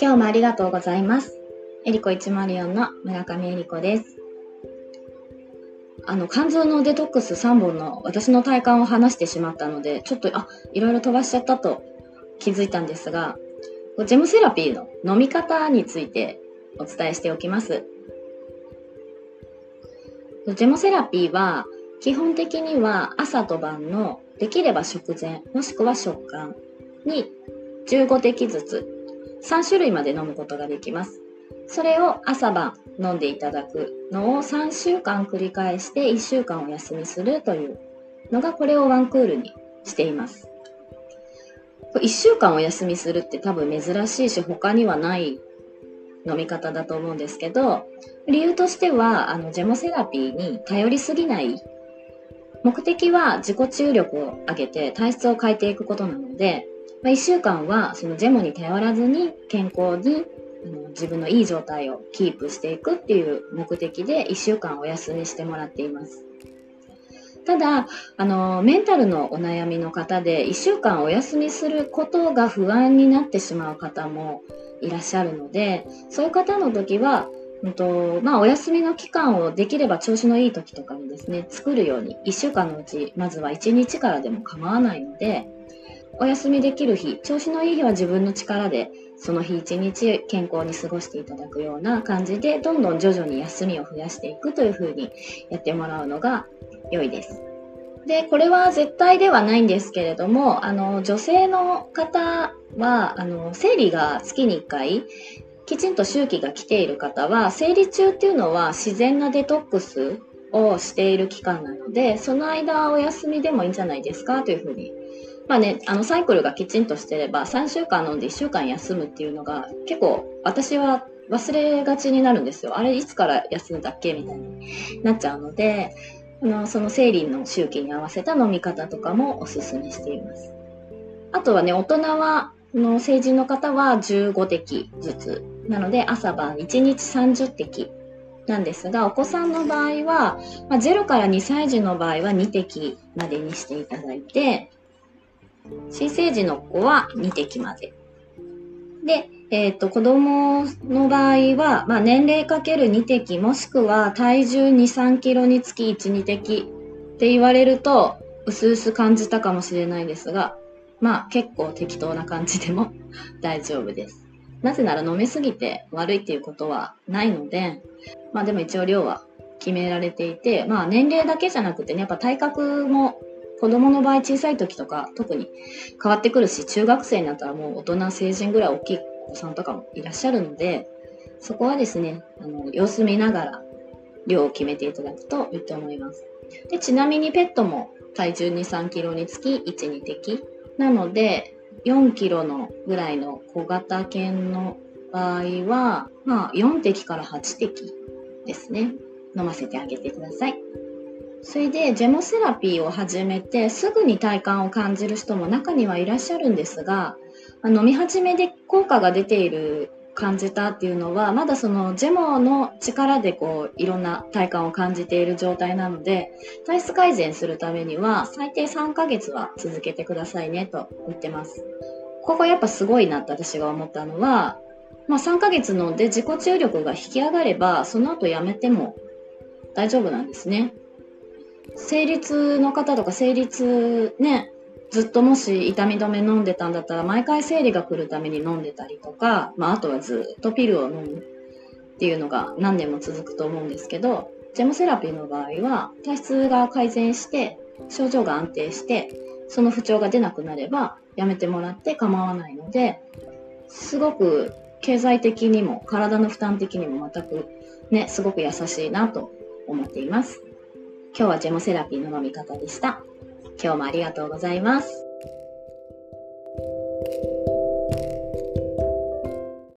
今日もありがとうございます。エリコ104の村上エリコです。あの、肝臓のデトックス3本の私の体感を話してしまったので、ちょっと、あ、いろいろ飛ばしちゃったと気づいたんですが、ジェムセラピーの飲み方についてお伝えしておきます。ジェモセラピーは基本的には朝と晩のできれば食前もしくは食感に15滴ずつ3種類まで飲むことができます。それを朝晩飲んでいただくのを3週間繰り返して1週間お休みするというのがこれをワンクールにしています。1週間お休みするって多分珍しいし他にはない飲み方だと思うんですけど理由としてはあのジェモセラピーに頼りすぎない目的は自己注力を上げて体質を変えていくことなのでまあ、1週間はそのジェモに頼らずに健康に自分のいい状態をキープしていくっていう目的で1週間お休みしてもらっています。ただ、あの、メンタルのお悩みの方で1週間お休みすることが不安になってしまう方もいらっしゃるので、そういう方の時は、うんとまあ、お休みの期間をできれば調子のいい時とかにですね、作るように1週間のうち、まずは1日からでも構わないので、お休みできる日、調子のいい日は自分の力でその日一日健康に過ごしていただくような感じで、どんどん徐々に休みを増やしていくというふうにやってもらうのが良いです。で、これは絶対ではないんですけれども、あの、女性の方は、あの、生理が月に1回、きちんと周期が来ている方は、生理中っていうのは自然なデトックスをしている期間なので、その間お休みでもいいんじゃないですかというふうにまあね、あのサイクルがきちんとしてれば3週間飲んで1週間休むっていうのが結構私は忘れがちになるんですよ。あれいつから休んだっけみたいになっちゃうので、あのその生理の周期に合わせた飲み方とかもおすすめしています。あとはね、大人は、の成人の方は15滴ずつ。なので朝晩1日30滴なんですが、お子さんの場合は、まあ、0から2歳児の場合は2滴までにしていただいて、新生児の子は2滴まで。で、えっ、ー、と、子供の場合は、まあ、年齢かける2滴、もしくは体重2、3キロにつき1、2滴って言われると、うすうす感じたかもしれないですが、まあ、結構適当な感じでも大丈夫です。なぜなら飲みすぎて悪いっていうことはないので、まあでも一応量は決められていて、まあ年齢だけじゃなくてね、やっぱ体格も子供の場合小さい時とか特に変わってくるし、中学生になったらもう大人成人ぐらい大きいお子さんとかもいらっしゃるので、そこはですね、あの、様子見ながら量を決めていただくといいと思います。で、ちなみにペットも体重2、3キロにつき1、2滴。なので、4キロのぐらいの小型犬の場合は、まあ、4滴から8滴ですね。飲ませてあげてください。それでジェモセラピーを始めてすぐに体感を感じる人も中にはいらっしゃるんですが飲み始めで効果が出ている感じたっていうのはまだそのジェモの力でこういろんな体感を感じている状態なので体質改善するためには最低3ヶ月は続けてくださいねと言ってます。ここやっぱすごいなって私が思ったのは、まあ、3ヶ月飲んで自己注力が引き上がればその後やめても大丈夫なんですね。生理痛の方とか生理痛ね、ずっともし痛み止め飲んでたんだったら毎回生理が来るために飲んでたりとか、まああとはずっとピルを飲むっていうのが何年も続くと思うんですけど、ジェモセラピーの場合は体質が改善して症状が安定してその不調が出なくなればやめてもらって構わないので、すごく経済的にも体の負担的にも全くね、すごく優しいなと思っています。今日はジェモセラピーの飲み方でした。今日もありがとうございます。